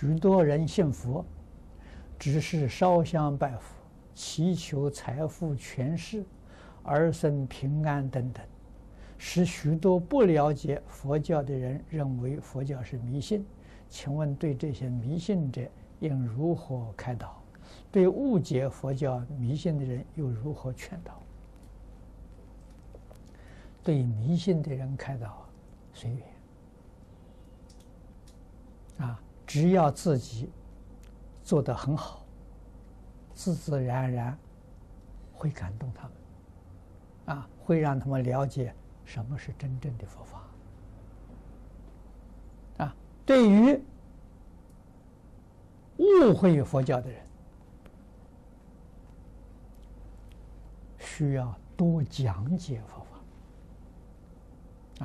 许多人信佛，只是烧香拜佛，祈求财富、权势、儿孙平安等等，使许多不了解佛教的人认为佛教是迷信。请问对这些迷信者应如何开导？对误解佛教迷信的人又如何劝导？对迷信的人开导，随缘啊，只要自己做得很好，自自然然会感动他们，啊，会让他们了解什么是真正的佛法。啊，对于误会佛教的人，需要多讲解佛法。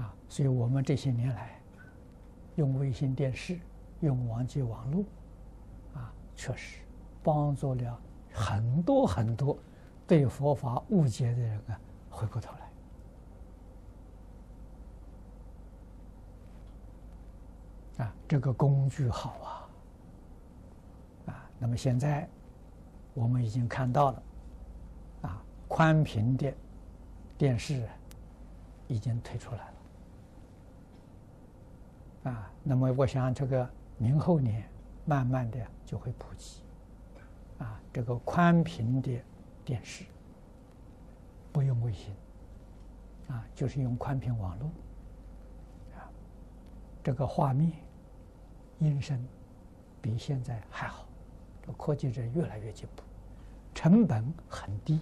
啊，所以我们这些年来用卫星电视、用网际网络，啊，确实帮助了很多很多对佛法误解的人啊，回过头来。啊，这个工具好啊。啊那么现在我们已经看到了，啊，宽频的电视已经推出来了，啊，那么我想这个明后年慢慢的就会普及，啊，这个宽频的电视不用卫星，啊，就是用宽频网络，啊，这个画面、音声比现在还好。这科技是越来越进步，成本很低。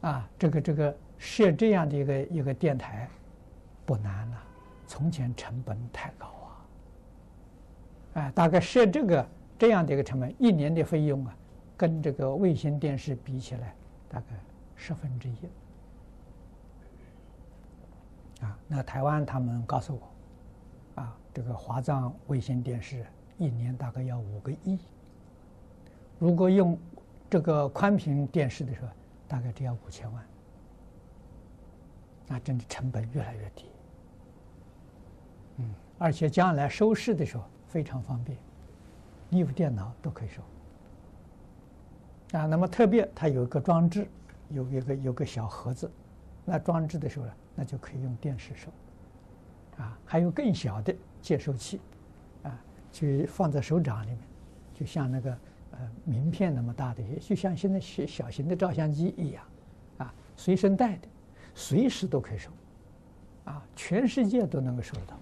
啊，这个这个设这样的一个一个电台不难了，从前成本太高啊。哎，大概设这个这样的一个成本，一年的费用啊，跟这个卫星电视比起来，大概十分之一。啊，那台湾他们告诉我。啊，这个华藏卫星电视一年大概要五个亿，如果用这个宽频电视的时候，大概只要五千万，那真的成本越来越低。嗯，而且将来收视的时候非常方便，你有电脑都可以收。啊，那么特别它有一个装置，有一个有个小盒子，那装置的时候呢，那就可以用电视收。啊，还有更小的接收器，啊，就放在手掌里面，就像那个呃名片那么大的，就像现在小小型的照相机一样，啊，随身带的，随时都可以收，啊，全世界都能够收到，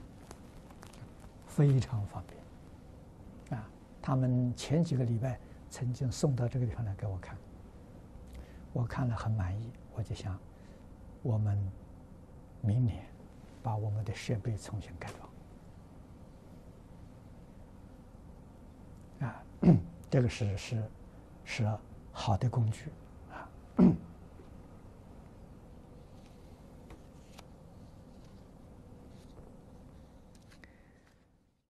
非常方便，啊，他们前几个礼拜曾经送到这个地方来给我看，我看了很满意，我就想，我们明年。把我们的设备重新改装，啊，这个是是是好的工具。